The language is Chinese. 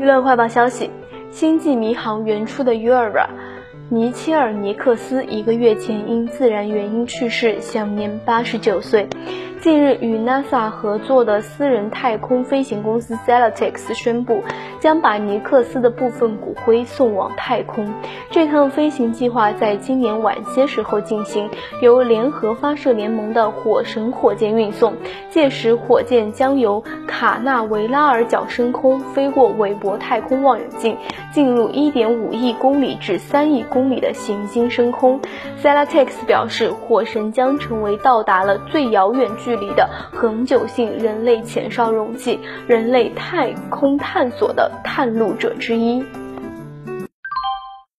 娱乐快报消息：星际迷航原初的约尔。尼切尔尼克斯一个月前因自然原因去世，享年八十九岁。近日，与 NASA 合作的私人太空飞行公司 Celtics 宣布，将把尼克斯的部分骨灰送往太空。这趟飞行计划在今年晚些时候进行，由联合发射联盟的火神火箭运送。届时，火箭将由卡纳维拉尔角升空，飞过韦伯太空望远镜，进入1.5亿公里至3亿公里的行星升空。Celtics 表示，火神将成为到达了最遥远距。里的恒久性人类前哨容器，人类太空探索的探路者之一。